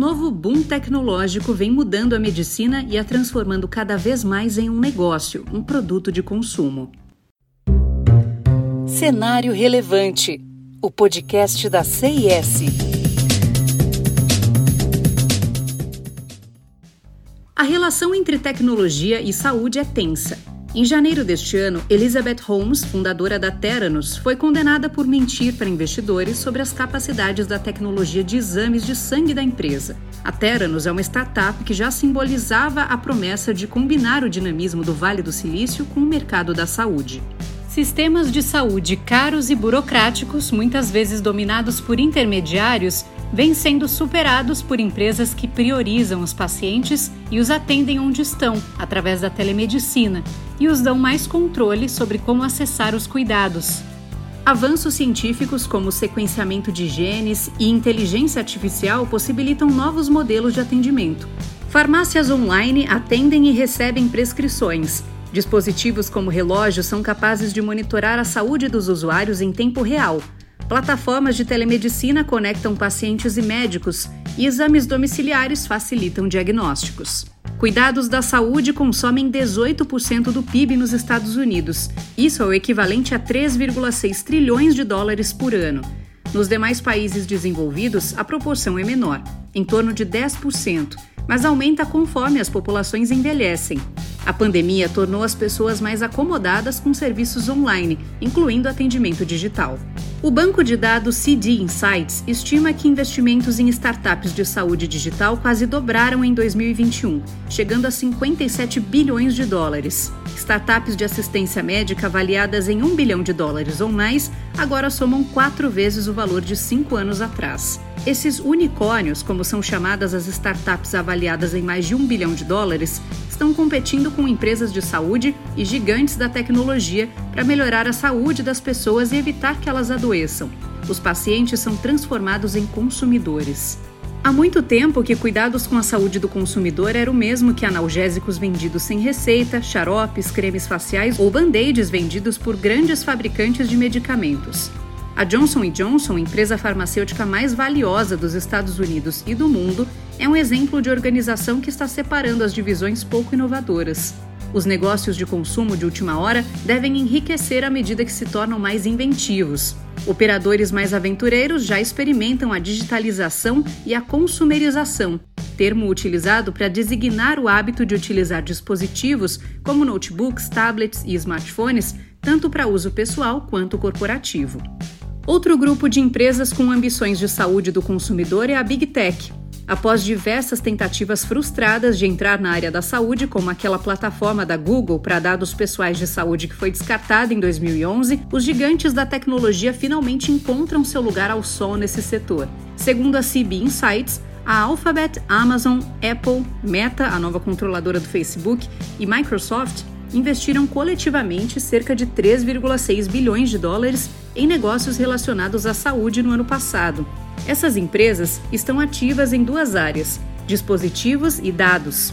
novo boom tecnológico vem mudando a medicina e a transformando cada vez mais em um negócio, um produto de consumo. Cenário Relevante, o podcast da CIS. A relação entre tecnologia e saúde é tensa. Em janeiro deste ano, Elizabeth Holmes, fundadora da Theranos, foi condenada por mentir para investidores sobre as capacidades da tecnologia de exames de sangue da empresa. A Theranos é uma startup que já simbolizava a promessa de combinar o dinamismo do Vale do Silício com o mercado da saúde. Sistemas de saúde caros e burocráticos, muitas vezes dominados por intermediários, vêm sendo superados por empresas que priorizam os pacientes e os atendem onde estão, através da telemedicina, e os dão mais controle sobre como acessar os cuidados. Avanços científicos como sequenciamento de genes e inteligência artificial possibilitam novos modelos de atendimento. Farmácias online atendem e recebem prescrições. Dispositivos como relógios são capazes de monitorar a saúde dos usuários em tempo real Plataformas de telemedicina conectam pacientes e médicos e exames domiciliares facilitam diagnósticos. Cuidados da saúde consomem 18% do PIB nos Estados Unidos. Isso é o equivalente a 3,6 trilhões de dólares por ano. Nos demais países desenvolvidos, a proporção é menor, em torno de 10%, mas aumenta conforme as populações envelhecem. A pandemia tornou as pessoas mais acomodadas com serviços online, incluindo atendimento digital. O banco de dados CD Insights estima que investimentos em startups de saúde digital quase dobraram em 2021, chegando a 57 bilhões de dólares. Startups de assistência médica avaliadas em 1 bilhão de dólares ou mais agora somam quatro vezes o valor de cinco anos atrás. Esses unicórnios, como são chamadas as startups avaliadas em mais de um bilhão de dólares, estão competindo com empresas de saúde e gigantes da tecnologia para melhorar a saúde das pessoas e evitar que elas adoeçam. Os pacientes são transformados em consumidores. Há muito tempo que cuidados com a saúde do consumidor era o mesmo que analgésicos vendidos sem receita, xaropes, cremes faciais ou band-aids vendidos por grandes fabricantes de medicamentos. A Johnson Johnson, empresa farmacêutica mais valiosa dos Estados Unidos e do mundo, é um exemplo de organização que está separando as divisões pouco inovadoras. Os negócios de consumo de última hora devem enriquecer à medida que se tornam mais inventivos. Operadores mais aventureiros já experimentam a digitalização e a consumerização, termo utilizado para designar o hábito de utilizar dispositivos como notebooks, tablets e smartphones, tanto para uso pessoal quanto corporativo. Outro grupo de empresas com ambições de saúde do consumidor é a Big Tech. Após diversas tentativas frustradas de entrar na área da saúde, como aquela plataforma da Google para dados pessoais de saúde que foi descartada em 2011, os gigantes da tecnologia finalmente encontram seu lugar ao sol nesse setor. Segundo a CB Insights, a Alphabet, Amazon, Apple, Meta, a nova controladora do Facebook, e Microsoft investiram coletivamente cerca de 3,6 bilhões de dólares em negócios relacionados à saúde no ano passado. Essas empresas estão ativas em duas áreas: dispositivos e dados,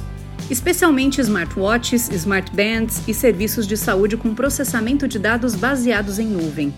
especialmente smartwatches, smartbands e serviços de saúde com processamento de dados baseados em nuvem.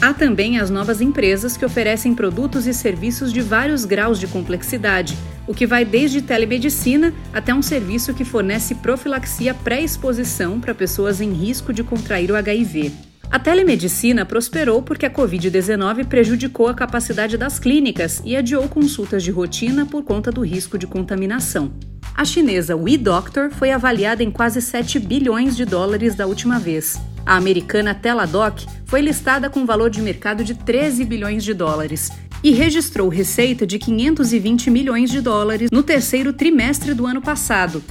Há também as novas empresas que oferecem produtos e serviços de vários graus de complexidade, o que vai desde telemedicina até um serviço que fornece profilaxia pré-exposição para pessoas em risco de contrair o HIV. A telemedicina prosperou porque a Covid-19 prejudicou a capacidade das clínicas e adiou consultas de rotina por conta do risco de contaminação. A chinesa WeDoctor foi avaliada em quase 7 bilhões de dólares da última vez. A americana Teladoc foi listada com valor de mercado de 13 bilhões de dólares e registrou receita de 520 milhões de dólares no terceiro trimestre do ano passado.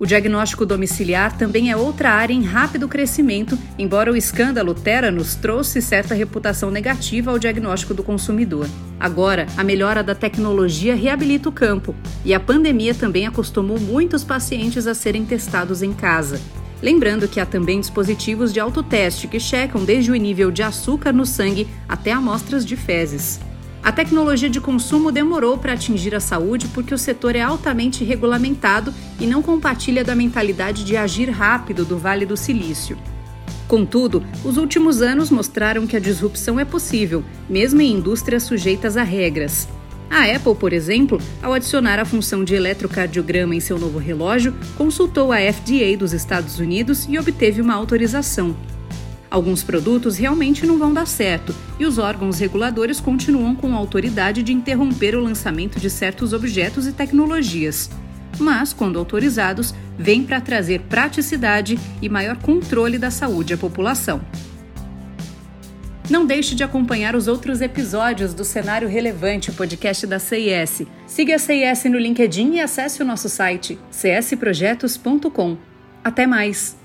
O diagnóstico domiciliar também é outra área em rápido crescimento, embora o escândalo Teranos trouxe certa reputação negativa ao diagnóstico do consumidor. Agora, a melhora da tecnologia reabilita o campo, e a pandemia também acostumou muitos pacientes a serem testados em casa. Lembrando que há também dispositivos de autoteste que checam desde o nível de açúcar no sangue até amostras de fezes. A tecnologia de consumo demorou para atingir a saúde porque o setor é altamente regulamentado e não compartilha da mentalidade de agir rápido do Vale do Silício. Contudo, os últimos anos mostraram que a disrupção é possível, mesmo em indústrias sujeitas a regras. A Apple, por exemplo, ao adicionar a função de eletrocardiograma em seu novo relógio, consultou a FDA dos Estados Unidos e obteve uma autorização. Alguns produtos realmente não vão dar certo e os órgãos reguladores continuam com a autoridade de interromper o lançamento de certos objetos e tecnologias. Mas, quando autorizados, vêm para trazer praticidade e maior controle da saúde à população. Não deixe de acompanhar os outros episódios do Cenário Relevante, podcast da CIS. Siga a CIS no LinkedIn e acesse o nosso site csprojetos.com. Até mais!